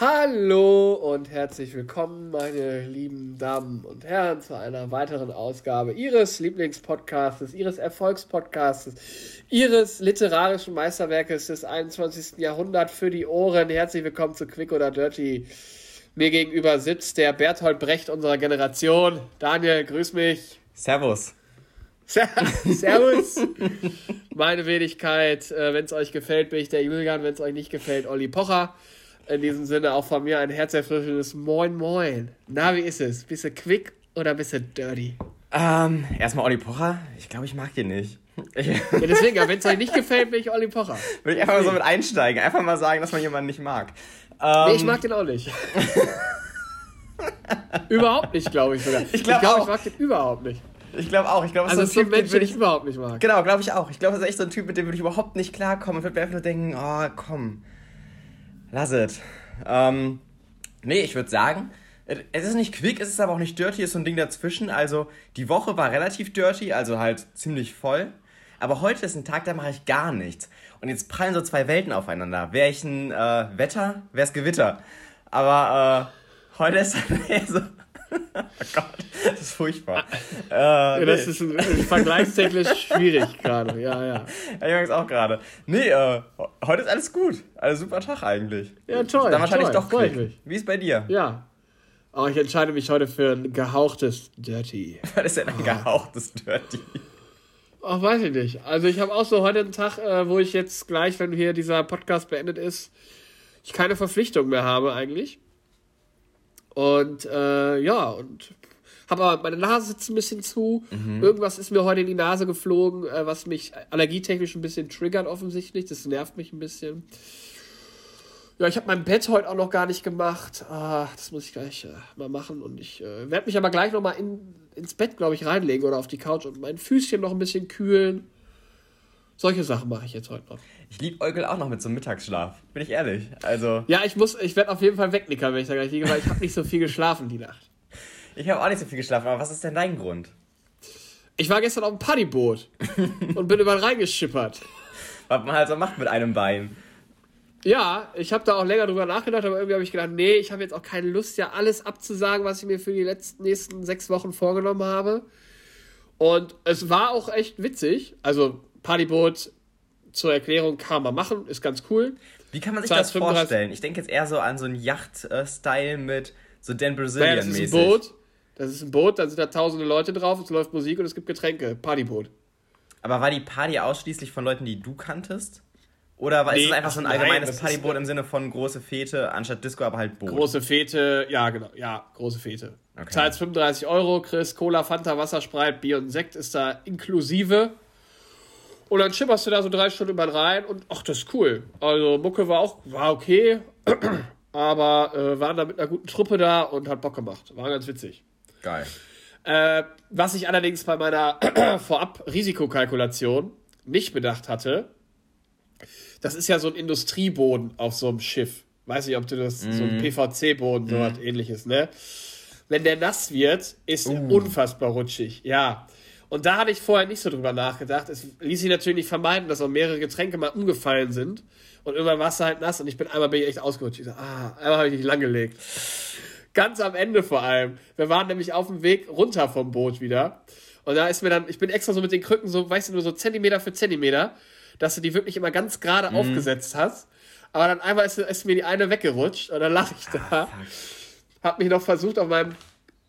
Hallo und herzlich willkommen, meine lieben Damen und Herren, zu einer weiteren Ausgabe Ihres Lieblingspodcastes, Ihres Erfolgspodcastes, Ihres literarischen Meisterwerkes des 21. Jahrhunderts für die Ohren. Herzlich willkommen zu Quick oder Dirty. Mir gegenüber sitzt der Berthold Brecht unserer Generation. Daniel, grüß mich. Servus. Servus. Meine Wenigkeit, äh, wenn es euch gefällt, bin ich der Julian, wenn es euch nicht gefällt, Olli Pocher. In diesem Sinne auch von mir ein herzerfrischendes Moin Moin. Na, wie ist es? Bist du quick oder bist du dirty? Ähm, erstmal Olli Pocher. Ich glaube, ich mag den nicht. ja, deswegen, wenn es euch nicht gefällt, bin ich Olli Pocher. Will ich einfach mal so mit einsteigen. Einfach mal sagen, dass man jemanden nicht mag. Ähm, nee, ich mag den auch nicht. überhaupt nicht, glaube ich sogar. Ich glaube, ich, glaub, ich mag den überhaupt nicht. Ich glaube auch. Ich glaube, also so ein, Typ, Mensch, den ich überhaupt nicht mag. Genau, glaube ich auch. Ich glaube, das ist echt so ein Typ, mit dem würde ich überhaupt nicht klarkommen. Ich würde mir einfach nur denken, oh, komm, lass es. Ähm, nee, ich würde sagen, es ist nicht quick, es ist aber auch nicht dirty, es ist so ein Ding dazwischen. Also, die Woche war relativ dirty, also halt ziemlich voll. Aber heute ist ein Tag, da mache ich gar nichts. Und jetzt prallen so zwei Welten aufeinander. Wäre ich ein äh, Wetter, wäre es Gewitter. Aber äh, heute ist dann so oh Gott, das ist furchtbar. Äh, ja, das nee. ist vergleichstechnisch schwierig gerade, ja, ja. Ich merke es auch gerade. Nee, äh, heute ist alles gut. Alles super Tag eigentlich. Ja, toll. Dann wahrscheinlich toll, doch Glück. Wie ist bei dir? Ja. Aber ich entscheide mich heute für ein gehauchtes Dirty. Was ist denn ein oh. gehauchtes Dirty? Ach, weiß ich nicht. Also ich habe auch so heute einen Tag, äh, wo ich jetzt gleich, wenn hier dieser Podcast beendet ist, ich keine Verpflichtung mehr habe eigentlich. Und äh, ja, und habe aber meine Nase sitzt ein bisschen zu. Mhm. Irgendwas ist mir heute in die Nase geflogen, äh, was mich allergietechnisch ein bisschen triggert offensichtlich. Das nervt mich ein bisschen. Ja, ich habe mein Bett heute auch noch gar nicht gemacht. Ah, das muss ich gleich äh, mal machen. Und ich äh, werde mich aber gleich noch mal in, ins Bett, glaube ich, reinlegen oder auf die Couch und mein Füßchen noch ein bisschen kühlen. Solche Sachen mache ich jetzt heute noch. Ich liebe Eugel auch noch mit so einem Mittagsschlaf. Bin ich ehrlich. Also. Ja, ich muss, ich werde auf jeden Fall wegnickern, wenn ich da gleich liege, weil ich habe nicht so viel geschlafen die Nacht. Ich habe auch nicht so viel geschlafen, aber was ist denn dein Grund? Ich war gestern auf dem Partyboot und bin überall reingeschippert. Was man halt so macht mit einem Bein. Ja, ich habe da auch länger drüber nachgedacht, aber irgendwie habe ich gedacht, nee, ich habe jetzt auch keine Lust, ja alles abzusagen, was ich mir für die letzten nächsten sechs Wochen vorgenommen habe. Und es war auch echt witzig. Also Partyboot zur Erklärung kann man machen, ist ganz cool. Wie kann man sich das vorstellen? Ich denke jetzt eher so an so einen Yacht-Style mit so Dan Brazilian-mäßig. das ist ein Boot. Das ist ein Boot, da sind da tausende Leute drauf, es läuft Musik und es gibt Getränke. Partyboot. Aber war die Party ausschließlich von Leuten, die du kanntest? Oder war, nee, ist es einfach so ein allgemeines nein, Partyboot im Sinne von große Fete anstatt Disco, aber halt Boot? Große Fete, ja, genau. Ja, große Fete. Okay. Zahlst 35 Euro, Chris, Cola, Fanta, Wasserspreit, Bier und Sekt ist da inklusive. Und dann schimmerst du da so drei Stunden über rein und ach, das ist cool. Also Mucke war auch, war okay, aber äh, waren da mit einer guten Truppe da und hat Bock gemacht. War ganz witzig. Geil. Äh, was ich allerdings bei meiner Vorab-Risikokalkulation nicht bedacht hatte, das ist ja so ein Industrieboden auf so einem Schiff. Weiß nicht, ob du das, mm. so ein mhm. PVC-Boden, mm. so was ähnliches, ne? Wenn der nass wird, ist uh. unfassbar rutschig. Ja. Und da hatte ich vorher nicht so drüber nachgedacht. Es ließ sich natürlich nicht vermeiden, dass auch mehrere Getränke mal umgefallen sind. Und irgendwann war es halt nass und ich bin einmal bin ich echt ausgerutscht. Ich so, ah, einmal habe ich nicht langgelegt. Ganz am Ende vor allem. Wir waren nämlich auf dem Weg runter vom Boot wieder. Und da ist mir dann, ich bin extra so mit den Krücken so, weißt du, nur so Zentimeter für Zentimeter, dass du die wirklich immer ganz gerade mhm. aufgesetzt hast. Aber dann einmal ist, ist, mir die eine weggerutscht und dann lache ich da. Ah, hab mich noch versucht, auf meinem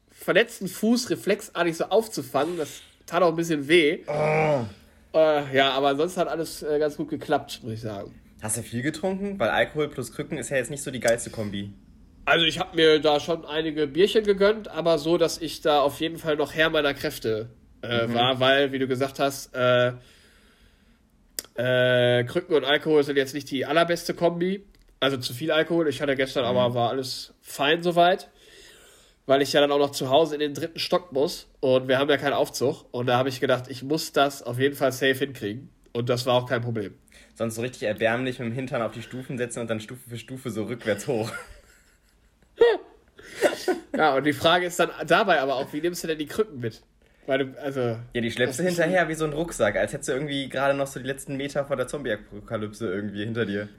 verletzten Fuß reflexartig so aufzufangen. Das tat auch ein bisschen weh. Oh. Äh, ja, aber ansonsten hat alles äh, ganz gut geklappt, muss ich sagen. Hast du viel getrunken? Weil Alkohol plus Krücken ist ja jetzt nicht so die geilste Kombi. Also ich habe mir da schon einige Bierchen gegönnt, aber so, dass ich da auf jeden Fall noch Herr meiner Kräfte äh, mhm. war, weil, wie du gesagt hast, äh, äh, Krücken und Alkohol sind jetzt nicht die allerbeste Kombi. Also zu viel Alkohol. Ich hatte gestern mhm. aber war alles fein soweit weil ich ja dann auch noch zu Hause in den dritten Stock muss und wir haben ja keinen Aufzug. Und da habe ich gedacht, ich muss das auf jeden Fall safe hinkriegen. Und das war auch kein Problem. Sonst so richtig erbärmlich mit dem Hintern auf die Stufen setzen und dann Stufe für Stufe so rückwärts hoch. ja, und die Frage ist dann dabei aber auch, wie nimmst du denn die Krücken mit? Weil du, also, ja, die schleppst du hinterher wie so ein Rucksack, als hättest du irgendwie gerade noch so die letzten Meter vor der Zombie-Apokalypse irgendwie hinter dir.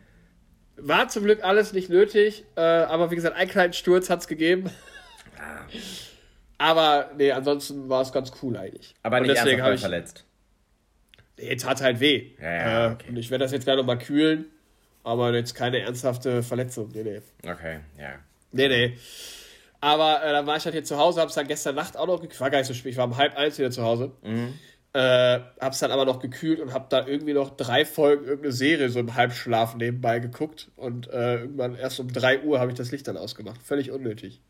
War zum Glück alles nicht nötig, äh, aber wie gesagt, einen kleinen Sturz hat es gegeben. Ah. Aber nee, ansonsten war es ganz cool eigentlich. Aber Und nicht deswegen ernsthaft habe ich. verletzt. Nee, tat halt weh. Ja, ja, äh, okay. Und ich werde das jetzt gleich nochmal kühlen. Aber jetzt keine ernsthafte Verletzung. Nee, nee. Okay, ja. Nee, nee. Aber äh, dann war ich halt hier zu Hause, hab's dann gestern Nacht auch noch gekühlt. War gar nicht so spät, ich war um halb eins wieder zu Hause. Mhm. Äh, hab's dann aber noch gekühlt und hab da irgendwie noch drei Folgen irgendeine Serie so im Halbschlaf nebenbei geguckt. Und äh, irgendwann erst um 3 Uhr habe ich das Licht dann ausgemacht. Völlig unnötig.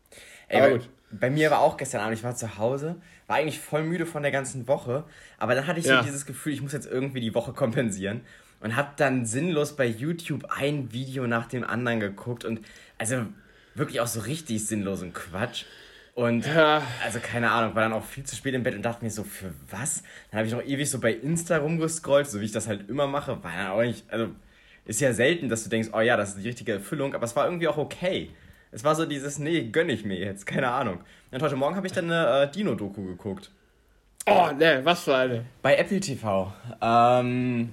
Ey, aber bei, gut. bei mir war auch gestern Abend, ich war zu Hause, war eigentlich voll müde von der ganzen Woche, aber dann hatte ich Ja. so dieses Gefühl, ich muss jetzt irgendwie die Woche kompensieren und hab dann sinnlos bei YouTube ein Video nach dem anderen geguckt und also wirklich auch so richtig sinnlosen Quatsch. Und Ja. also keine Ahnung, war dann auch viel zu spät im Bett und dachte mir so, für was? Dann habe ich noch ewig so bei Insta rumgescrollt, so wie ich das halt immer mache. War dann auch nicht, also ist ja selten, dass du denkst, oh ja, das ist die richtige Erfüllung, aber es war irgendwie auch okay. Es war so dieses, nee, gönn ich mir jetzt, keine Ahnung. Und heute Morgen habe ich dann eine äh, Dino-Doku geguckt. Oh, ne, was für eine. Bei Apple TV. Ähm,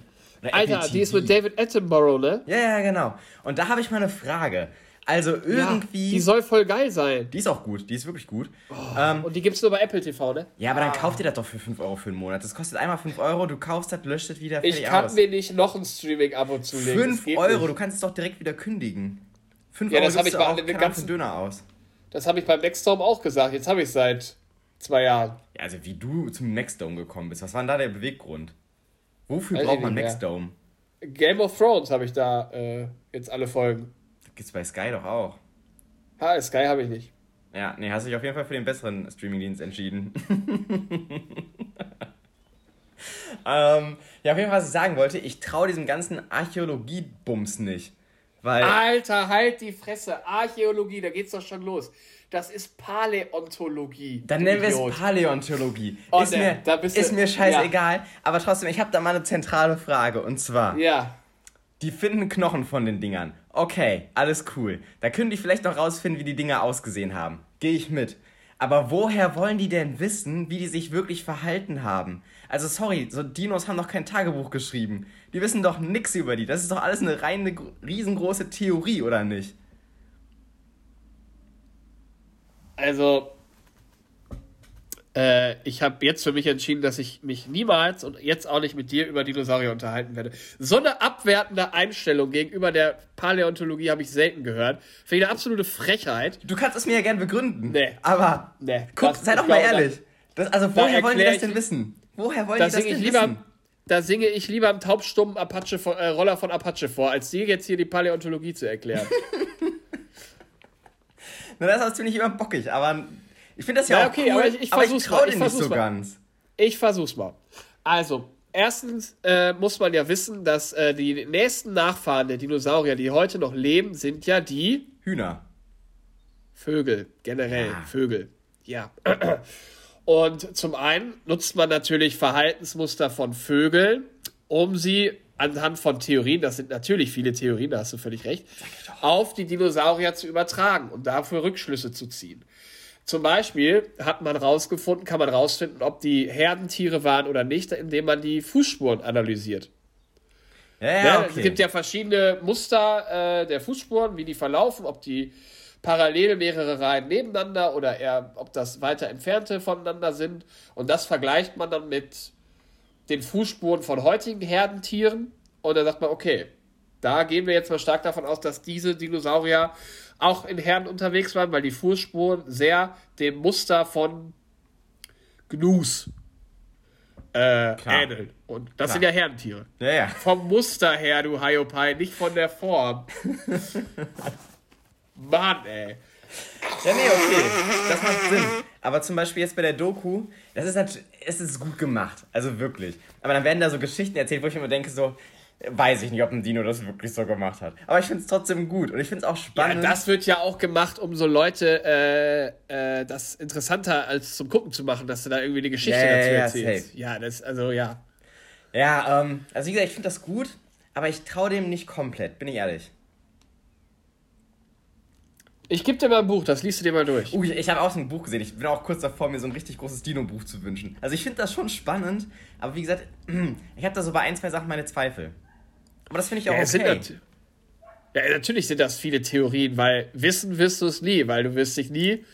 Alter, Apple die ist mit David Attenborough, ne? Ja, ja, genau. Und da habe ich mal eine Frage. Also irgendwie. Ja, die soll voll geil sein. die ist auch gut, die ist wirklich gut. ähm, Und die gibt's nur bei Apple TV, ne? ja, aber dann kauft ihr das doch für 5 Euro für einen Monat. Das kostet einmal 5 Euro, du kaufst das, löscht das wieder, Ich kann aus. mir nicht noch ein Streaming-Abo zulegen. Das 5 geht Euro, nicht. du kannst es doch direkt wieder kündigen. 5 Ja, Euro das hab gibst ich bei den ganzen- Döner aus. Das habe ich beim Nextdome auch gesagt. Jetzt habe ich seit zwei Jahren. Ja, also wie du zum Maxdome gekommen bist, was war denn da der Beweggrund? Wofür Weiß braucht man. Maxdome? Game of Thrones habe ich da äh, jetzt alle Folgen. Das gibt's bei Sky doch auch. Ha, Sky habe ich nicht. Ja, nee, hast dich auf jeden Fall für den besseren Streamingdienst entschieden. ähm, ja, auf jeden Fall, was ich sagen wollte, ich traue diesem ganzen Archäologie-Bums nicht. Weil, Alter, halt die Fresse. Archäologie, da geht's doch schon los. Das ist Paläontologie. dann nennen wir es. Paläontologie. Oh, ist, ne, mir, ist mir scheißegal, aber trotzdem, ich habe da mal eine zentrale Frage. Und zwar, Ja. die finden Knochen von den Dingern. Okay, alles cool. Da können die vielleicht noch rausfinden, wie die Dinger ausgesehen haben. Gehe ich mit. Aber woher wollen die denn wissen, wie die sich wirklich verhalten haben? Also sorry, so Dinos haben doch kein Tagebuch geschrieben. Die wissen doch nix über die. Das ist doch alles eine reine, gro- riesengroße Theorie, oder nicht? Also, äh, ich habe jetzt für mich entschieden, dass ich mich niemals und jetzt auch nicht mit dir über Dinosaurier unterhalten werde. So eine abwertende Einstellung gegenüber der Paläontologie habe ich selten gehört. Finde ich eine absolute Frechheit. Du kannst es mir ja gern begründen. Nee. Aber Nee, guck, sei doch mal ehrlich. Das, also woher wollen die das denn ich- wissen? Woher wollen Da die das denn lieber, wissen? da singe ich lieber einen taubstummen Apache von, äh, Roller von Apache vor, als dir jetzt hier die Paläontologie zu erklären. Na, das ist ziemlich immer bockig, aber ich finde das ja Na, auch okay, cool, aber ich- ich aber ich versuch's mal, dir ich nicht versuch's so mal. ganz. Ich versuch's mal. Also, erstens äh, muss man ja wissen, dass äh, die nächsten Nachfahren der Dinosaurier, die heute noch leben, sind ja die Hühner. Vögel, generell Ja. Vögel. Ja. Und zum einen nutzt man natürlich Verhaltensmuster von Vögeln, um sie anhand von Theorien, das sind natürlich viele Theorien, da hast du völlig recht, auf die Dinosaurier zu übertragen und dafür Rückschlüsse zu ziehen. Zum Beispiel hat man rausgefunden, kann man rausfinden, ob die Herdentiere waren oder nicht, indem man die Fußspuren analysiert. Ja, ja, okay. Es gibt ja verschiedene Muster äh, der Fußspuren, wie die verlaufen, ob die parallel mehrere Reihen nebeneinander oder eher, ob das weiter entfernte voneinander sind. Und das vergleicht man dann mit den Fußspuren von heutigen Herdentieren. Und dann sagt man, okay, da gehen wir jetzt mal stark davon aus, dass diese Dinosaurier auch in Herden unterwegs waren, weil die Fußspuren sehr dem Muster von Gnus äh, ähneln. Und das Klar. sind ja Herdentiere. ja, ja. Vom Muster her, du Hiopai, nicht von der Form. Mann, ey. Ja, nee, okay. Das macht Sinn. Aber zum Beispiel jetzt bei der Doku, das ist natürlich, es ist gut gemacht. Also wirklich. Aber dann werden da so Geschichten erzählt, wo ich immer denke, so, weiß ich nicht, ob ein Dino das wirklich so gemacht hat. Aber ich finde es trotzdem gut. Und ich finde es auch Ja, spannend. das wird ja auch gemacht, um so Leute äh, äh, das interessanter als zum Gucken zu machen, dass du da irgendwie eine Geschichte Ja, ja, dazu ja, erzählst. safe. Ja, das, also ja. ja, ähm, also wie gesagt, ich finde das gut, aber ich traue dem nicht komplett, bin ich ehrlich. Ich gebe dir mal ein Buch, das liest du dir mal durch. Uh, ich, ich habe auch so ein Buch gesehen. Ich bin auch kurz davor, mir so ein richtig großes Dino-Buch zu wünschen. Also ich finde das schon spannend, aber wie gesagt, ich habe da so bei ein, zwei Sachen meine Zweifel. Aber das finde ich auch Ja, okay. Ja, natürlich sind das viele Theorien, weil wissen wirst du es nie, weil du wirst dich nie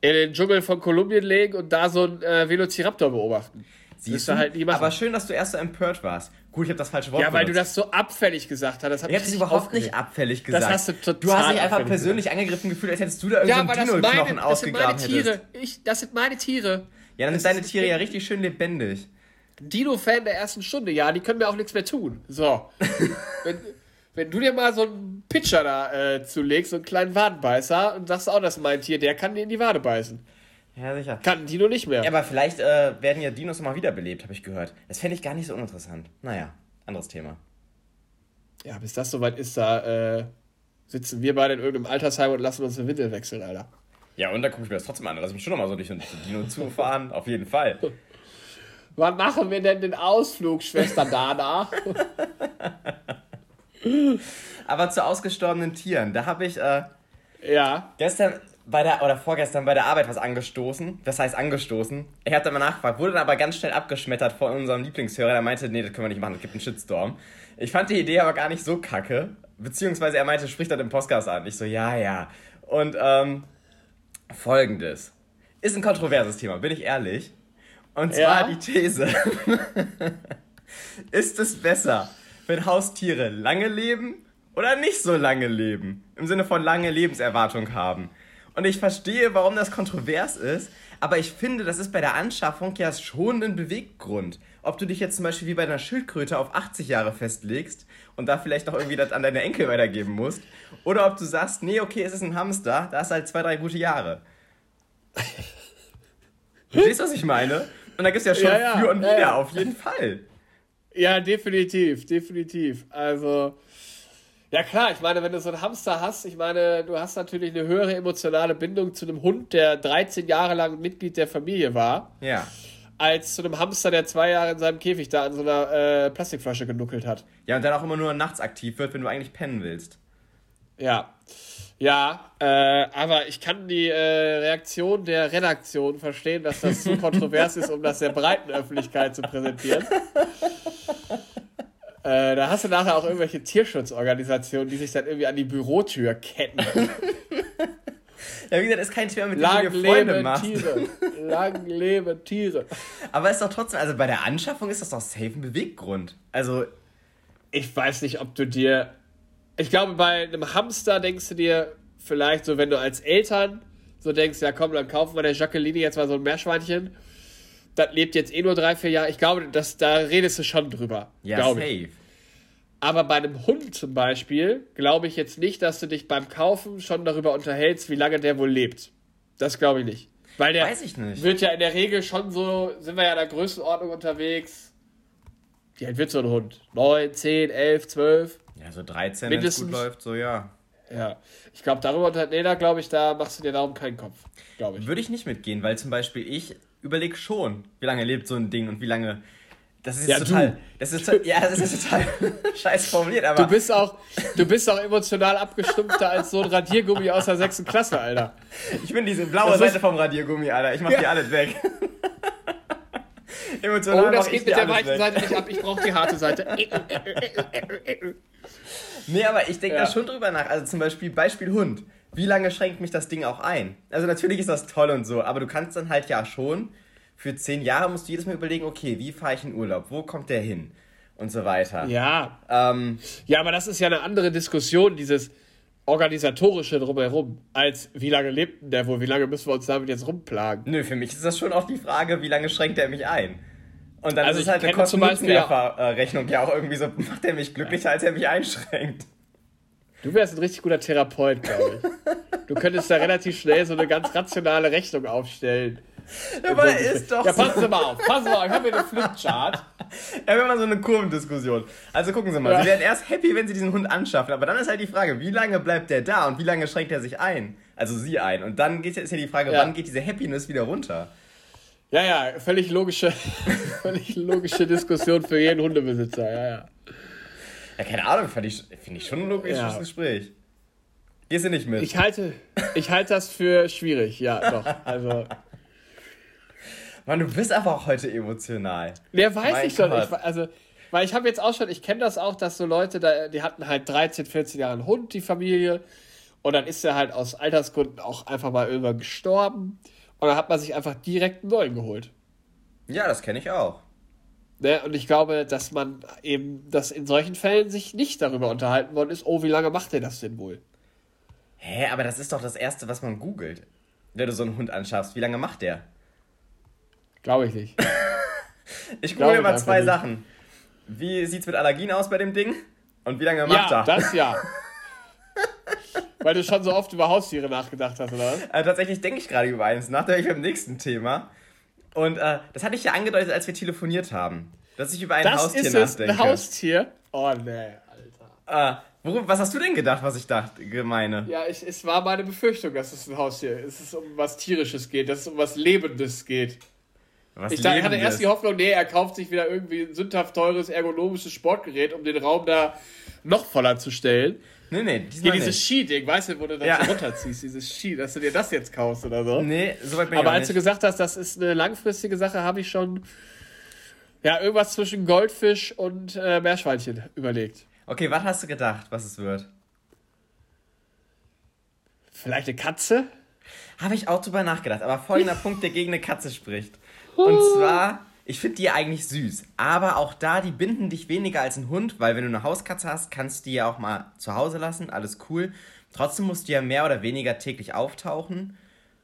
in den Dschungel von Kolumbien legen und da so einen äh, Velociraptor beobachten. Siehst du? Halt nie machen. Aber schön, dass du erst so empört warst. Gut, ich habe das falsche Wort Ja, weil benutzt. du das so abfällig gesagt hast. Das hat ich habe es überhaupt aufgeregt. nicht abfällig gesagt. Das hast du total Du hast dich einfach persönlich angegriffen gefühlt, als hättest du da irgendeinen ja, Dino-Knochen ausgegraben das sind meine Tiere. Ich, das sind meine Tiere. Ja, dann das sind deine Tiere ja richtig schön lebendig. Dino-Fan der ersten Stunde, ja, die können mir auch nichts mehr tun. So. wenn, wenn du dir mal so einen Pitcher da äh, zulegst, so einen kleinen Wadenbeißer, und sagst auch, das ist mein Tier, der kann dir in die Wade beißen. Ja, sicher. Kann ein Dino nicht mehr. Ja, aber vielleicht äh, werden ja Dinos nochmal wiederbelebt, habe ich gehört. Das fände ich gar nicht so uninteressant. Naja, anderes Thema. Ja, bis das soweit ist, da äh, sitzen wir beide in irgendeinem Altersheim und lassen uns eine Windel wechseln, Alter. Ja, und da gucke ich mir das trotzdem an. Lass mich schon nochmal so durch den Dino zufahren, auf jeden Fall. Wann machen wir denn den Ausflug, Schwester Dana? Aber zu ausgestorbenen Tieren, da habe ich äh, ja. gestern bei der, oder vorgestern bei der Arbeit was angestoßen. Das heißt angestoßen. Ich habe dann mal nachgefragt, wurde dann aber ganz schnell abgeschmettert von unserem Lieblingshörer. Der meinte, nee, das können wir nicht machen, es gibt einen Shitstorm. Ich fand die Idee aber gar nicht so kacke. Beziehungsweise er meinte, sprich das im Podcast an. Ich so, ja, ja. Und ähm, folgendes. Ist ein kontroverses Thema, bin ich ehrlich. Und zwar ja? die These. ist es besser, wenn Haustiere lange leben oder nicht so lange leben? Im Sinne von lange Lebenserwartung haben. Und ich verstehe, warum das kontrovers ist, aber ich finde, das ist bei der Anschaffung ja schon ein Beweggrund. Ob du dich jetzt zum Beispiel wie bei einer Schildkröte auf 80 Jahre festlegst und da vielleicht noch irgendwie das an deine Enkel weitergeben musst, oder ob du sagst, nee, okay, es ist ein Hamster, da hast halt zwei, drei gute Jahre. Verstehst du, was ich meine? Und da gibt es ja schon ja, für und wieder, ja, auf jeden Fall. Ja, definitiv, definitiv. Also, ja klar, ich meine, wenn du so einen Hamster hast, ich meine, du hast natürlich eine höhere emotionale Bindung zu einem Hund, der 13 Jahre lang Mitglied der Familie war. Ja. Als zu einem Hamster, der zwei Jahre in seinem Käfig da an so einer äh, Plastikflasche genuckelt hat. Ja, und dann auch immer nur nachts aktiv wird, wenn du eigentlich pennen willst. Ja. Ja, äh, aber ich kann die äh, Reaktion der Redaktion verstehen, dass das zu kontrovers ist, um das der breiten Öffentlichkeit zu präsentieren. Äh, da hast du nachher auch irgendwelche Tierschutzorganisationen, die sich dann irgendwie an die Bürotür ketten. Ja, wie gesagt, ist kein Thema, mit dem du dir Freunde machst. Tiere. Lang lebe Tiere. Aber ist doch trotzdem, also bei der Anschaffung ist das doch safe ein Beweggrund. Also. Ich weiß nicht, ob du dir. Ich glaube, bei einem Hamster denkst du dir vielleicht so, wenn du als Eltern so denkst, ja komm, dann kaufen wir der Jacqueline jetzt mal so ein Meerschweinchen das lebt jetzt eh nur drei, vier Jahre. Ich glaube, das, da redest du schon drüber. Ja, safe. Ich. Aber bei einem Hund zum Beispiel glaube ich jetzt nicht, dass du dich beim Kaufen schon darüber unterhältst, wie lange der wohl lebt. Das glaube ich nicht. Weil der Weiß ich nicht. wird ja in der Regel schon so, sind wir ja in der Größenordnung unterwegs. Wie alt wird so ein Hund? 9, 10, 11, 12? Ja, so 13, wenn es gut läuft, so ja. Ja, ich glaube, darüber, nee, da glaube ich, da machst du dir darum keinen Kopf, glaube ich. Würde ich nicht mitgehen, weil zum Beispiel ich überleg schon, wie lange lebt so ein Ding und wie lange. Das ist ja, total. Du. Das ist, ja, das ist total scheiß formuliert, aber. Du bist auch, du bist auch emotional abgestumpfter als so ein Radiergummi aus der sechsten Klasse, Alter. Ich bin diese blaue das Seite vom Radiergummi, Alter. Ich mach ja. die alles weg. emotional. Oh, das geht mit der weichen weg. Seite nicht ab. Ich brauche die harte Seite. nee, aber ich denke ja. da schon drüber nach. Also zum Beispiel Beispiel Hund wie lange schränkt mich das Ding auch ein? Also natürlich ist das toll und so, aber du kannst dann halt ja schon, für zehn Jahre musst du jedes Mal überlegen, okay, wie fahre ich in Urlaub? Wo kommt der hin? Und so weiter. Ja. Ähm, ja, aber das ist ja eine andere Diskussion, dieses organisatorische drumherum, als wie lange lebt denn der wohl, wie lange müssen wir uns damit jetzt rumplagen? Nö, für mich ist das schon auch die Frage, wie lange schränkt er mich ein? Und dann also ist es halt eine Kosten-Nutzen-Rechnung ja auch irgendwie so, macht er mich glücklicher, als er mich einschränkt. Du wärst ein richtig guter Therapeut, glaube ich. Du könntest da relativ schnell so eine ganz rationale Rechnung aufstellen. Ja, aber er ist doch Ja, passen Sie mal auf, passen Sie mal auf, ich habe hier eine Flipchart. Ja, wir haben mal so eine Kurvendiskussion. Also gucken Sie mal, ja. Sie werden erst happy, wenn Sie diesen Hund anschaffen, aber dann ist halt die Frage, wie lange bleibt der da und wie lange schränkt er sich ein? Also Sie ein. Und dann ist ja die Frage, ja. wann geht diese Happiness wieder runter? Ja, ja, völlig logische, völlig logische Diskussion für jeden Hundebesitzer, ja, ja. Ja, keine Ahnung, finde ich, find ich schon ein logisches ja. Gespräch. Gehst du nicht mit? Ich halte, ich halte das für schwierig, ja, doch. Also. Mann, du bist aber auch heute emotional. Ja, weiß mein ich doch nicht. Also, Weil ich habe jetzt auch schon, ich kenne das auch, dass so Leute, da, die hatten halt 13, 14 Jahre einen Hund, die Familie. Und dann ist er halt aus Altersgründen auch einfach mal irgendwann gestorben. Und dann hat man sich einfach direkt einen neuen geholt. Ja, das kenne ich auch. Ne? Und ich glaube, dass man eben, dass in solchen Fällen sich nicht darüber unterhalten worden ist, oh, wie lange macht der das denn wohl? Hä, aber das ist doch das Erste, was man googelt, wenn du so einen Hund anschaffst. Wie lange macht der? Glaube ich nicht. ich google mal zwei nicht. Sachen. Wie sieht's mit Allergien aus bei dem Ding? Und wie lange macht ja, er? Das ja. Weil du schon so oft über Haustiere nachgedacht hast, oder? Also tatsächlich denke ich gerade über eins nach, ich beim nächsten Thema. Und äh, das hatte ich ja angedeutet, als wir telefoniert haben. Dass ich über ein das Haustier ist es, nachdenke. Ein Haustier? Oh nee, Alter. Äh, worum, was hast du denn gedacht, was ich dachte, meine? Ja, ich, es war meine Befürchtung, dass es ein Haustier ist. Es ist um was Tierisches geht, dass es um was Lebendes geht. Was ich dachte, hatte erst die Hoffnung, nee, er kauft sich wieder irgendwie ein sündhaft teures ergonomisches Sportgerät, um den Raum da noch voller zu stellen. Nee, nee, diesmal Hier dieses Ski-Ding, weißt du, wo du das ja. runterziehst, dieses Ski, dass du dir das jetzt kaufst oder so. Nee, soweit bin ich Aber als nicht. du gesagt hast, das ist eine langfristige Sache, habe ich schon ja, irgendwas zwischen Goldfisch und äh, Meerschweinchen überlegt. Okay, was hast du gedacht, was es wird? Vielleicht eine Katze? Habe ich auch drüber nachgedacht, aber folgender Punkt, der gegen eine Katze spricht. Und zwar ich finde die eigentlich süß. Aber auch da, die binden dich weniger als ein Hund, weil wenn du eine Hauskatze hast, kannst du die ja auch mal zu Hause lassen. Alles cool. Trotzdem musst du ja mehr oder weniger täglich auftauchen.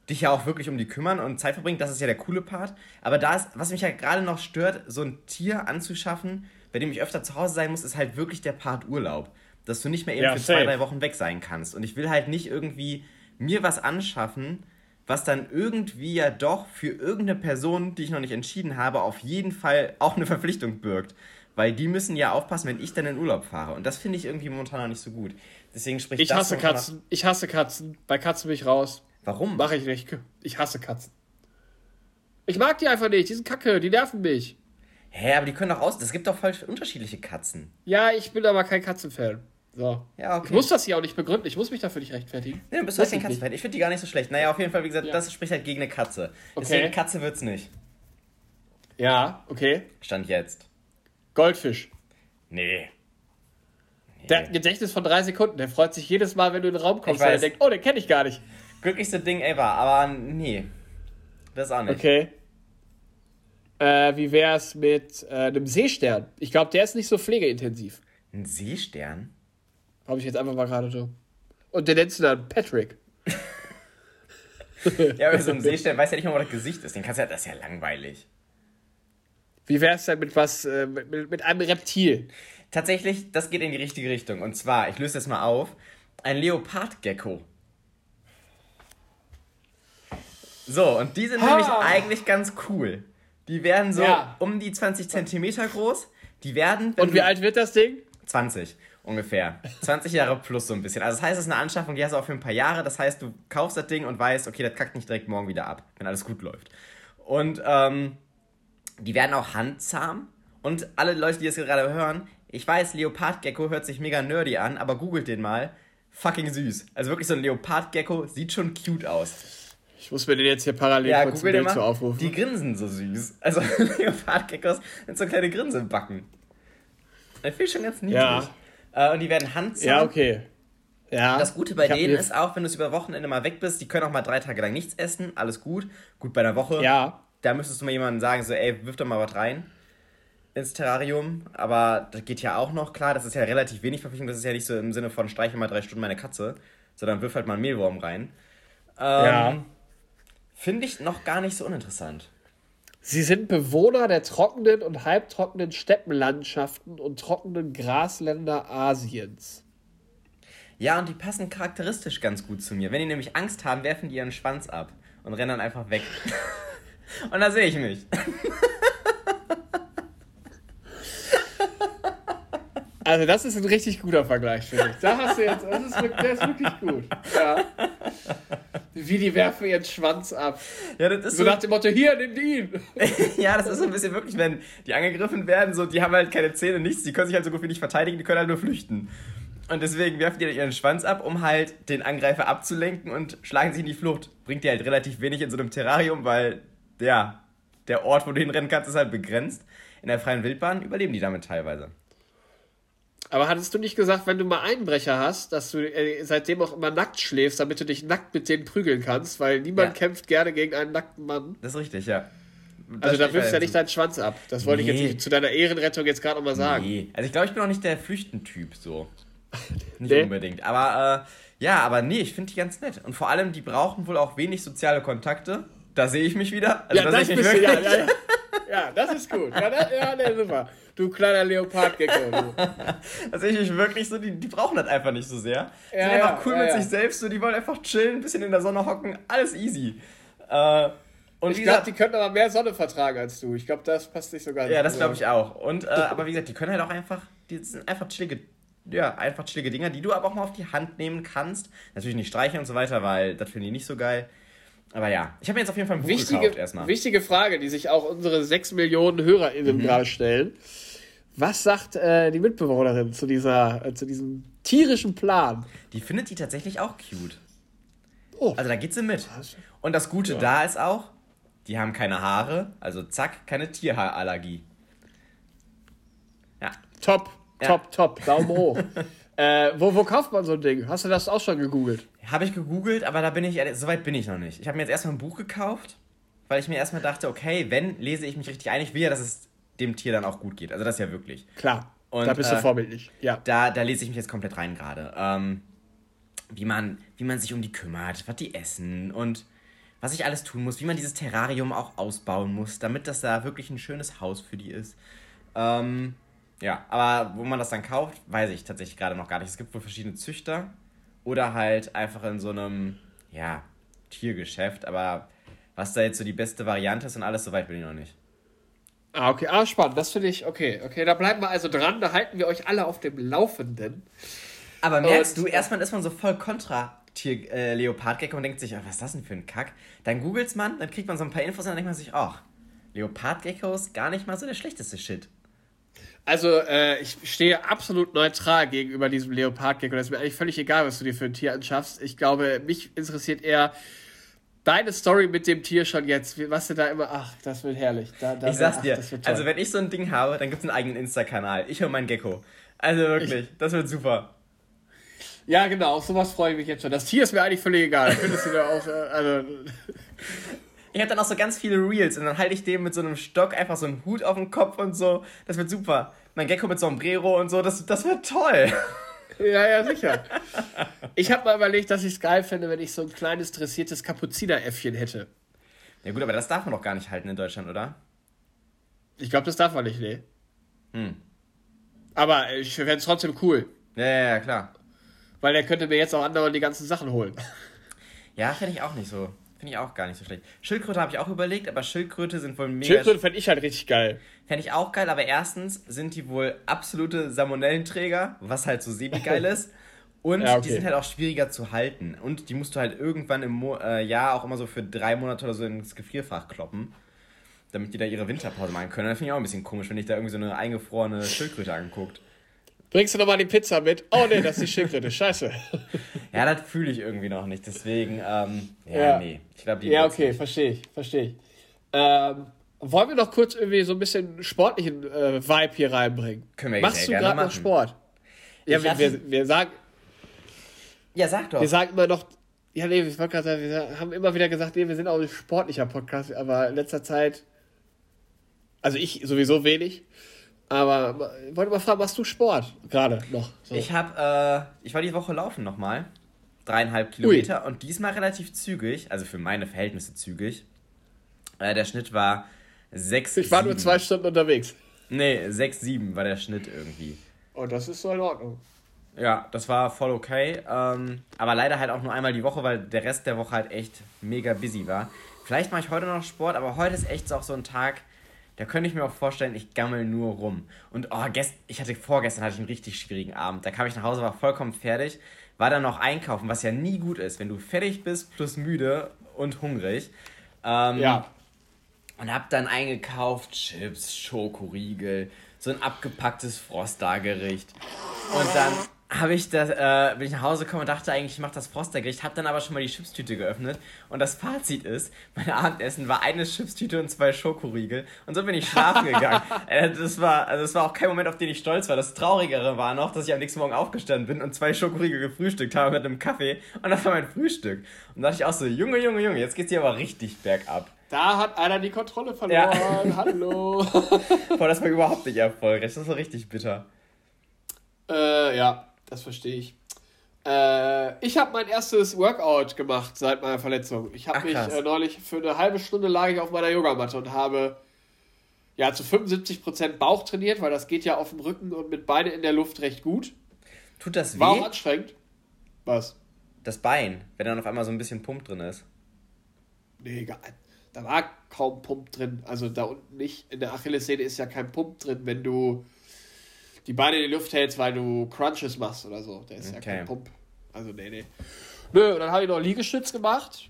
Dich ja auch wirklich um die kümmern und Zeit verbringen. Das ist ja der coole Part. Aber da ist, was mich ja gerade noch stört, so ein Tier anzuschaffen, bei dem ich öfter zu Hause sein muss, ist halt wirklich der Part Urlaub. Dass du nicht mehr eben ja, für safe. zwei, drei Wochen weg sein kannst. Und ich will halt nicht irgendwie mir was anschaffen, was dann irgendwie ja doch für irgendeine Person, die ich noch nicht entschieden habe, auf jeden Fall auch eine Verpflichtung birgt. Weil die müssen ja aufpassen, wenn ich dann in Urlaub fahre. Und das finde ich irgendwie momentan noch nicht so gut. Deswegen spricht ich das hasse Katzen. Nach... Ich hasse Katzen. Bei Katzen bin ich raus. Warum? Mache ich nicht. Ich hasse Katzen. Ich mag die einfach nicht. Die sind kacke. Die nerven mich. Hä, aber die können doch aus. Es gibt doch voll unterschiedliche Katzen. Ja, ich bin aber kein Katzenfan. So. Ja, okay. Ich muss das hier auch nicht begründen, ich muss mich dafür nicht rechtfertigen. Nee, du bist halt kein Katzenfan. Ich finde die gar nicht so schlecht. Naja, auf jeden Fall, wie gesagt, ja. das spricht halt gegen eine Katze. Okay. Deswegen Katze wird's nicht. Ja, okay. Stand jetzt. Goldfisch. Nee. nee. Der hat ein Gedächtnis von drei Sekunden. Der freut sich jedes Mal, wenn du in den Raum kommst, weil er denkt, oh, den kenne ich gar nicht. Glücklichste Ding ever, aber nee. Das auch nicht. Okay. Äh, wie wär's mit äh, einem Seestern? Ich glaube, der ist nicht so pflegeintensiv. Ein Seestern? Habe ich jetzt einfach mal gerade so. Und der nennst du dann Patrick. ja, aber so ein Seestern weiß ja nicht mal, wo das Gesicht ist. Den kannst du ja, das ist ja langweilig. Wie wäre es denn mit was, äh, mit, mit einem Reptil? Tatsächlich, das geht in die richtige Richtung. Und zwar, ich löse das mal auf, ein Leopardgecko. So, und die sind ha. nämlich eigentlich ganz cool. Die werden so ja. um die 20 Zentimeter groß. Die werden. Und wie alt wird das Ding? 20 ungefähr. 20 Jahre plus so ein bisschen. Also das heißt, es ist eine Anschaffung, die hast du auch für ein paar Jahre. Das heißt, du kaufst das Ding und weißt, okay, das kackt nicht direkt morgen wieder ab, wenn alles gut läuft. Und ähm, die werden auch handzahm. Und alle Leute, die das gerade hören, ich weiß, Leopardgecko hört sich mega nerdy an, aber googelt den mal. Fucking süß. Also wirklich so ein Leopardgecko sieht schon cute aus. Ich muss mir den jetzt hier parallel ja, kurz Bild zu aufrufen. Die grinsen so süß. Also Leopardgeckos mit so kleine Grinse im Backen. Das finde ich schon ganz niedlich. Ja. Äh, und die werden handsam. Ja, okay. Ja. Das Gute bei denen ist auch, wenn du es über Wochenende mal weg bist, die können auch mal drei Tage lang nichts essen, alles gut. Gut, bei einer Woche, ja. da müsstest du mal jemandem sagen, so, ey, wirf doch mal was rein ins Terrarium. Aber das geht ja auch noch, klar, das ist ja relativ wenig Verpflichtung, das ist ja nicht so im Sinne von, streiche mal drei Stunden meine Katze, sondern wirf halt mal einen Mehlwurm rein. Ähm, ja. Finde ich noch gar nicht so uninteressant. Sie sind Bewohner der trockenen und halbtrockenen Steppenlandschaften und trockenen Grasländer Asiens. Ja, und die passen charakteristisch ganz gut zu mir. Wenn die nämlich Angst haben, werfen die ihren Schwanz ab und rennen dann einfach weg. und da sehe ich mich. Also das ist ein richtig guter Vergleich, finde ich. Da hast du jetzt, das ist, der ist wirklich gut. Ja. Wie die werfen ihren Schwanz ab. Ja, das ist so, so nach dem Motto, hier, nimm ihn. ja, das ist so ein bisschen wirklich, wenn die angegriffen werden, so, die haben halt keine Zähne, nichts, die können sich halt so gut wie nicht verteidigen, die können halt nur flüchten. Und deswegen werfen die ihren Schwanz ab, um halt den Angreifer abzulenken und schlagen sich in die Flucht. Bringt die halt relativ wenig in so einem Terrarium, weil, ja, der Ort, wo du hinrennen kannst, ist halt begrenzt. In der freien Wildbahn überleben die damit teilweise. Aber hattest du nicht gesagt, wenn du mal Einbrecher hast, dass du äh, seitdem auch immer nackt schläfst, damit du dich nackt mit denen prügeln kannst, weil niemand ja. kämpft gerne gegen einen nackten Mann? Das ist richtig, ja. Das also da wirfst du ja nicht deinen Schwanz ab. Das wollte nee. ich jetzt nicht zu deiner Ehrenrettung jetzt gerade nochmal sagen. Nee. Also ich glaube, ich bin auch nicht der Flüchtentyp so. nicht nee. unbedingt. Aber äh, ja, aber nee, ich finde die ganz nett. Und vor allem, die brauchen wohl auch wenig soziale Kontakte. Da sehe ich mich wieder. Also, ja, das bist du, ja, ja, ja. ja, das ist gut. Ja, das, ja nee, super. Du kleiner Leopardgecko. ich mich wirklich so, die, die brauchen das einfach nicht so sehr. Die ja, sind einfach cool mit sich selbst, so, die wollen einfach chillen, ein bisschen in der Sonne hocken, alles easy. Äh, und ich glaube, die könnten aber mehr Sonne vertragen als du. Ich glaube, das passt nicht so ganz. Ja, das glaube ich auch. Und, äh, aber wie gesagt, die können halt auch einfach, die sind einfach chillige, ja, einfach chillige Dinger, die du aber auch mal auf die Hand nehmen kannst. Natürlich nicht streichen und so weiter, weil das finden die nicht so geil. Aber ja, ich habe mir jetzt auf jeden Fall ein Buch wichtige, gekauft erstmal. Wichtige Frage, die sich auch unsere 6 Millionen HörerInnen mhm. gerade stellen. Was sagt äh, die Mitbewohnerin zu, dieser, äh, zu diesem tierischen Plan? Die findet die tatsächlich auch cute. Oh. Also da geht sie mit. Und das Gute ja. da ist auch, die haben keine Haare, also zack, keine Tierhaarallergie. Ja. Top, ja. top, top, Daumen hoch. äh, wo, wo kauft man so ein Ding? Hast du das auch schon gegoogelt? Habe ich gegoogelt, aber da bin ich, so weit bin ich noch nicht. Ich habe mir jetzt erstmal ein Buch gekauft, weil ich mir erstmal dachte, okay, wenn lese ich mich richtig ein, ich will ja, dass es dem Tier dann auch gut geht. Also das ist ja wirklich. Klar. Und, da bist du äh, vorbildlich. Ja. Da, da lese ich mich jetzt komplett rein gerade. Ähm, wie, man, wie man sich um die kümmert, was die essen und was ich alles tun muss, wie man dieses Terrarium auch ausbauen muss, damit das da wirklich ein schönes Haus für die ist. Ähm, ja, aber wo man das dann kauft, weiß ich tatsächlich gerade noch gar nicht. Es gibt wohl verschiedene Züchter oder halt einfach in so einem, ja, Tiergeschäft, aber was da jetzt so die beste Variante ist und alles, so weit bin ich noch nicht. Ah, okay. Ah, spannend. Das finde ich, okay. Okay, da bleiben wir also dran. Da halten wir euch alle auf dem Laufenden. Aber merkst und, du, erstmal ist man so voll kontra Tier, äh, Leopardgecko und denkt sich, oh, was ist das denn für ein Kack? Dann googelt man, dann kriegt man so ein paar Infos und dann denkt man sich, ach, Leopardgeckos gar nicht mal so der schlechteste Shit. Also, äh, ich stehe absolut neutral gegenüber diesem Leopardgecko. Das ist mir eigentlich völlig egal, was du dir für ein Tier anschaffst. Ich glaube, mich interessiert eher, deine Story mit dem Tier schon jetzt, was du da immer, ach, das wird herrlich. Da, da, ich sag's dir, ach, also wenn ich so ein Ding habe, dann gibt's einen eigenen Insta-Kanal. Ich und mein Gecko. Also wirklich, ich, das wird super. Ja, genau, auf sowas freue ich mich jetzt schon. Das Tier ist mir eigentlich völlig egal. Könntest du da auch, äh, also. Ich habe dann auch so ganz viele Reels und dann halte ich dem mit so einem Stock einfach so einen Hut auf den Kopf und so. Das wird super. Mein Gecko mit Sombrero und so, das, das wird toll. Ja, ja, sicher. Ich habe mal überlegt, dass ich es geil fände, wenn ich so ein kleines dressiertes Kapuzineräffchen hätte. Ja gut, aber das darf man doch gar nicht halten in Deutschland, oder? Ich glaube, das darf man nicht, nee. Hm. Aber ich fände es trotzdem cool. Ja, ja, ja, klar. Weil der könnte mir jetzt auch andauernd die ganzen Sachen holen. Ja, finde ich auch nicht so. Finde ich auch gar nicht so schlecht. Schildkröte habe ich auch überlegt, aber Schildkröte sind wohl mega. Schildkröte fände ich halt richtig geil. Fände ich auch geil, aber erstens sind die wohl absolute Salmonellenträger, was halt so semi-geil ist. Und ja, okay. die sind halt auch schwieriger zu halten. Und die musst du halt irgendwann im Mo äh, Jahr auch immer so für drei Monate oder so ins Gefrierfach kloppen, damit die da ihre Winterpause machen können. Das finde ich auch ein bisschen komisch, wenn ich da irgendwie so eine eingefrorene Schildkröte anguckt. Bringst du nochmal die Pizza mit? Oh ne, das ist die Schildkröte, scheiße. ja, das fühle ich irgendwie noch nicht, deswegen, ähm, ja, ja, nee. Ich glaub, die ja, okay, verstehe ich, verstehe ich. Ähm, wollen wir noch kurz irgendwie so ein bisschen sportlichen äh, Vibe hier reinbringen? Können wir Machst du gerade noch Sport? Ja, wir, wir, wir, sagen. Ja, sag doch. Wir sagen immer noch. Ja, nee, ich wollte gerade sagen, wir haben immer wieder gesagt, nee, wir sind auch ein sportlicher Podcast, aber in letzter Zeit. Also ich sowieso wenig. Aber ich wollte mal fragen, machst du Sport gerade noch? So. Ich habe, äh, ich war die Woche laufen nochmal. Dreieinhalb Kilometer Ui. und diesmal relativ zügig, also für meine Verhältnisse zügig. Äh, der Schnitt war 6. Ich war 7. nur zwei Stunden unterwegs. Nee, 6, 7 war der Schnitt irgendwie. Oh, das ist so in Ordnung. Ja, das war voll okay. Ähm, aber leider halt auch nur einmal die Woche, weil der Rest der Woche halt echt mega busy war. Vielleicht mache ich heute noch Sport, aber heute ist echt auch so ein Tag, da könnte ich mir auch vorstellen, ich gammel nur rum. Und oh, gest ich hatte vorgestern hatte ich einen richtig schwierigen Abend. Da kam ich nach Hause, war vollkommen fertig, war dann noch einkaufen, was ja nie gut ist, wenn du fertig bist plus müde und hungrig. Ähm, ja. Und hab dann eingekauft Chips, Schokoriegel, so ein abgepacktes Frostargericht. Und dann habe ich das, äh, bin ich nach Hause gekommen und dachte eigentlich, ich mache das Frostergericht, habe dann aber schon mal die Chipstüte geöffnet und das Fazit ist, mein Abendessen war eine Chipstüte und zwei Schokoriegel und so bin ich schlafen gegangen. äh, das war, also das war auch kein Moment, auf den ich stolz war. Das Traurigere war noch, dass ich am nächsten Morgen aufgestanden bin und zwei Schokoriegel gefrühstückt habe mit einem Kaffee und das war mein Frühstück. Und da dachte ich auch so, Junge, Junge, Junge, jetzt geht's hier aber richtig bergab. Da hat einer die Kontrolle verloren. Ja. Hallo. Boah, das war überhaupt nicht erfolgreich. Das war richtig bitter. Äh, ja, das verstehe ich. Äh, ich habe mein erstes Workout gemacht seit meiner Verletzung. Ich habe mich äh, neulich für eine halbe Stunde lag ich auf meiner Yogamatte und habe ja zu 75% Bauch trainiert, weil das geht ja auf dem Rücken und mit Beine in der Luft recht gut. Tut das weh? War auch anstrengend. Was? Das Bein, wenn dann auf einmal so ein bisschen Pump drin ist. Nee, egal da war kaum Pump drin. Also da unten nicht. In der Achillessehne ist ja kein Pump drin, wenn du die Beine in die Luft hältst, weil du Crunches machst oder so. Da ist okay. ja kein Pump. Also nee, nee. Nö, und dann habe ich noch Liegestütz gemacht.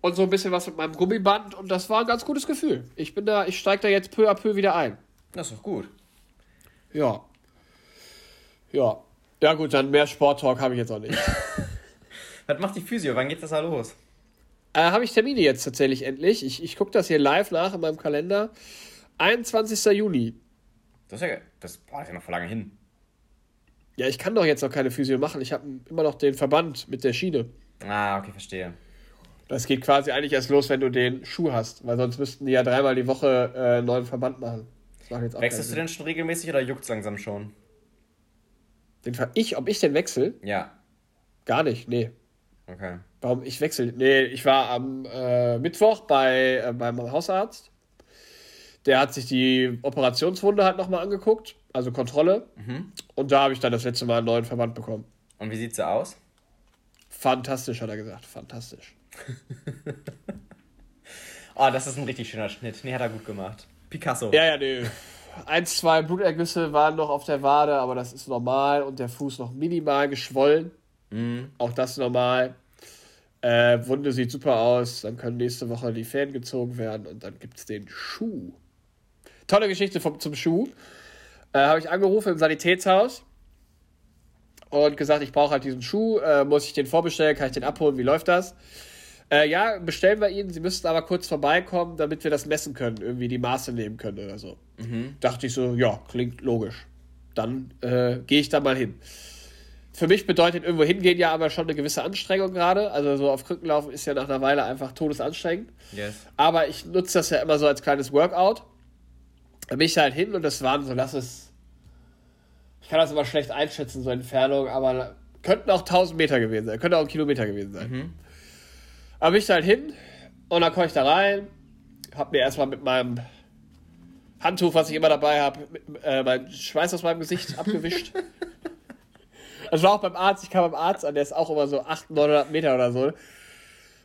Und so ein bisschen was mit meinem Gummiband und das war ein ganz gutes Gefühl. Ich bin da, ich steige da jetzt peu à peu wieder ein. Das ist doch gut. Ja. Ja. Ja gut, dann mehr Sporttalk habe ich jetzt auch nicht. was macht die Physio? Wann geht das da los? Äh, Habe ich Termine jetzt tatsächlich endlich. Ich, ich gucke das hier live nach in meinem Kalender. 21. Juni. Das ist ja, das boah, ist ja noch vor lange hin. Ja, ich kann doch jetzt noch keine Physio machen. Ich habe immer noch den Verband mit der Schiene. Ah, okay, verstehe. Das geht quasi eigentlich erst los, wenn du den Schuh hast, weil sonst müssten die ja dreimal die Woche äh, einen neuen Verband machen. Wechselst du denn schon regelmäßig oder juckt es langsam schon? Den Ver ich, ob ich den wechsel? Ja. Gar nicht, nee. Okay. Warum ich wechsle? Nee, ich war am äh, Mittwoch bei, äh, beim Hausarzt. Der hat sich die Operationswunde halt nochmal angeguckt, also Kontrolle. Mhm. Und da habe ich dann das letzte Mal einen neuen Verband bekommen. Und wie sieht sie aus? Fantastisch, hat er gesagt. Fantastisch. oh, das ist ein richtig schöner Schnitt. Nee, hat er gut gemacht. Picasso. Ja, ja, nee. Eins, zwei Blutergüsse waren noch auf der Wade, aber das ist normal und der Fuß noch minimal geschwollen. Mhm. Auch das normal. Äh, Wunde sieht super aus. Dann können nächste Woche die Fäden gezogen werden und dann gibt es den Schuh. Tolle Geschichte vom, zum Schuh. Äh, Habe ich angerufen im Sanitätshaus und gesagt, ich brauche halt diesen Schuh. Äh, muss ich den vorbestellen? Kann ich den abholen? Wie läuft das? Äh, ja, bestellen wir ihn. Sie müssten aber kurz vorbeikommen, damit wir das messen können, irgendwie die Maße nehmen können oder so. Mhm. Dachte ich so, ja, klingt logisch. Dann äh, gehe ich da mal hin für mich bedeutet irgendwo hingehen ja aber schon eine gewisse Anstrengung gerade. Also so auf Krücken laufen ist ja nach einer Weile einfach todesanstrengend. Yes. Aber ich nutze das ja immer so als kleines Workout. Da bin ich halt hin und das waren so, lass es. Ich kann das immer schlecht einschätzen, so Entfernung, aber könnten auch 1000 Meter gewesen sein, könnte auch ein Kilometer gewesen sein. Mhm. Aber bin ich halt hin und dann komme ich da rein, hab mir erstmal mit meinem Handtuch, was ich immer dabei habe, äh, meinen Schweiß aus meinem Gesicht abgewischt. Das war auch beim Arzt, ich kam beim Arzt an, der ist auch immer so 800, 900 Meter oder so.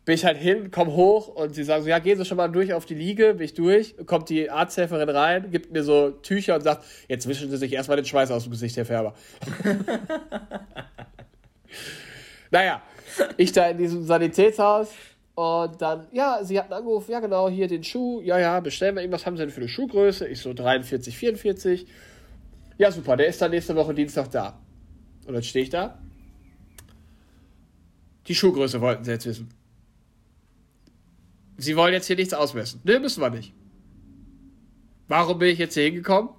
Bin ich halt hin, komm hoch und sie sagen so, ja, gehen Sie schon mal durch auf die Liege, bin ich durch, kommt die Arzthelferin rein, gibt mir so Tücher und sagt, jetzt wischen Sie sich erstmal den Schweiß aus dem Gesicht, Herr Färber. naja, ich da in diesem Sanitätshaus und dann, ja, sie hatten angerufen, ja genau, hier den Schuh, ja, ja, bestellen wir ihm, was haben Sie denn für eine Schuhgröße? Ich so 43, 44. Ja, super, der ist dann nächste Woche Dienstag da. Und dann stehe ich da. Die Schuhgröße wollten sie jetzt wissen. Sie wollen jetzt hier nichts ausmessen. Ne, müssen wir nicht. Warum bin ich jetzt hier hingekommen?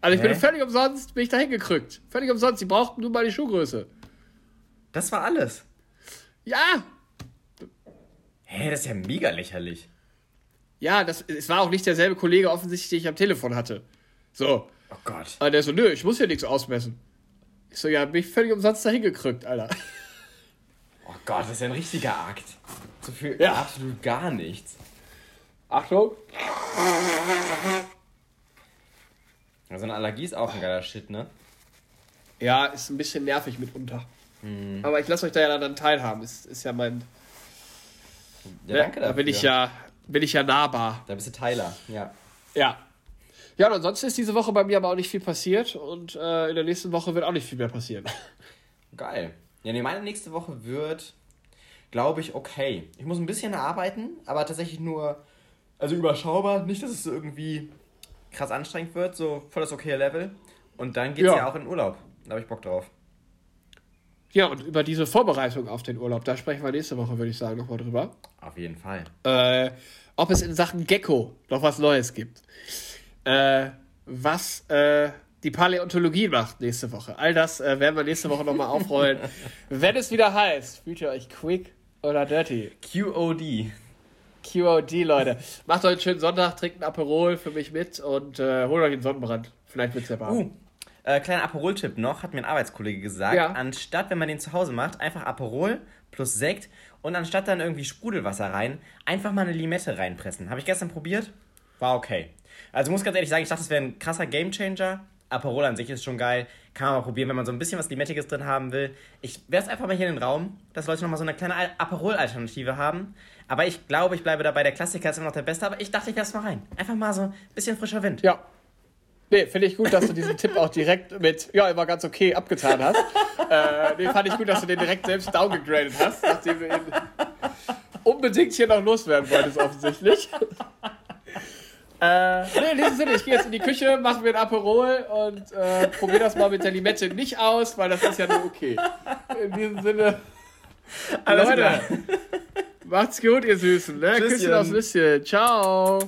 Also ich Hä? bin völlig umsonst, bin ich da hingekrückt. Völlig umsonst. Sie brauchten nur mal die Schuhgröße. Das war alles. Ja. Hä, das ist ja mega lächerlich. Ja, das, es war auch nicht derselbe Kollege offensichtlich, den ich am Telefon hatte. So. Oh Gott. Und der so, nö, ich muss hier nichts ausmessen. Ich so, ja, bin ich völlig umsonst dahin gekrückt, Alter. Oh Gott, das ist ja ein richtiger Akt. So viel ja. absolut gar nichts. Achtung. Also eine Allergie ist auch ein geiler Shit, ne? Ja, ist ein bisschen nervig mitunter. Hm. Aber ich lasse euch da ja dann teilhaben. Ist, ist ja mein. Ja, danke dafür. Da bin ich ja, bin ich ja nahbar. Da bist du Teiler, ja. Ja. Ja, und ansonsten ist diese Woche bei mir aber auch nicht viel passiert und äh, in der nächsten Woche wird auch nicht viel mehr passieren. Geil. Ja, nee, meine nächste Woche wird, glaube ich, okay. Ich muss ein bisschen arbeiten, aber tatsächlich nur, also überschaubar. Nicht, dass es so irgendwie krass anstrengend wird, so voll das okay Level. Und dann geht's ja, ja auch in Urlaub. Da habe ich Bock drauf. Ja, und über diese Vorbereitung auf den Urlaub, da sprechen wir nächste Woche, würde ich sagen, nochmal drüber. Auf jeden Fall. Äh, ob es in Sachen Gecko noch was Neues gibt. Äh, was äh, die Paläontologie macht nächste Woche. All das äh, werden wir nächste Woche nochmal aufrollen. Wenn es wieder heißt, fühlt ihr euch quick oder dirty? QOD. QOD, Leute. Macht euch einen schönen Sonntag, trinkt ein Aperol für mich mit und äh, holt euch einen Sonnenbrand. Vielleicht wird es ja warm. Uh, äh, kleiner Aperol-Tipp noch, hat mir ein Arbeitskollege gesagt. Ja. Anstatt, wenn man den zu Hause macht, einfach Aperol plus Sekt und anstatt dann irgendwie Sprudelwasser rein, einfach mal eine Limette reinpressen. Habe ich gestern probiert, war okay. Also muss ganz ehrlich sagen, ich dachte, das wäre ein krasser Gamechanger. Aperol an sich ist schon geil. Kann man mal probieren, wenn man so ein bisschen was Limettiges drin haben will. Ich werfe es einfach mal hier in den Raum, dass Leute nochmal so eine kleine Aperol-Alternative haben. Aber ich glaube, ich bleibe dabei. Der Klassiker ist immer noch der beste. Aber ich dachte, ich werfe es mal rein. Einfach mal so ein bisschen frischer Wind. Ja. Nee, finde ich gut, dass du diesen Tipp auch direkt mit, ja, immer ganz okay abgetan hast. äh, nee, fand ich gut, dass du den direkt selbst downgegradet hast, nachdem du ihn unbedingt hier noch loswerden wolltest, offensichtlich. Äh, nee, in diesem Sinne, ich gehe jetzt in die Küche, mache mir ein Aperol und äh, probiere das mal mit der Limette nicht aus, weil das ist ja nur okay. In diesem Sinne, Alles Leute, klar. macht's gut, ihr Süßen. Ne? Küsschen aufs Nüsschen. Ciao.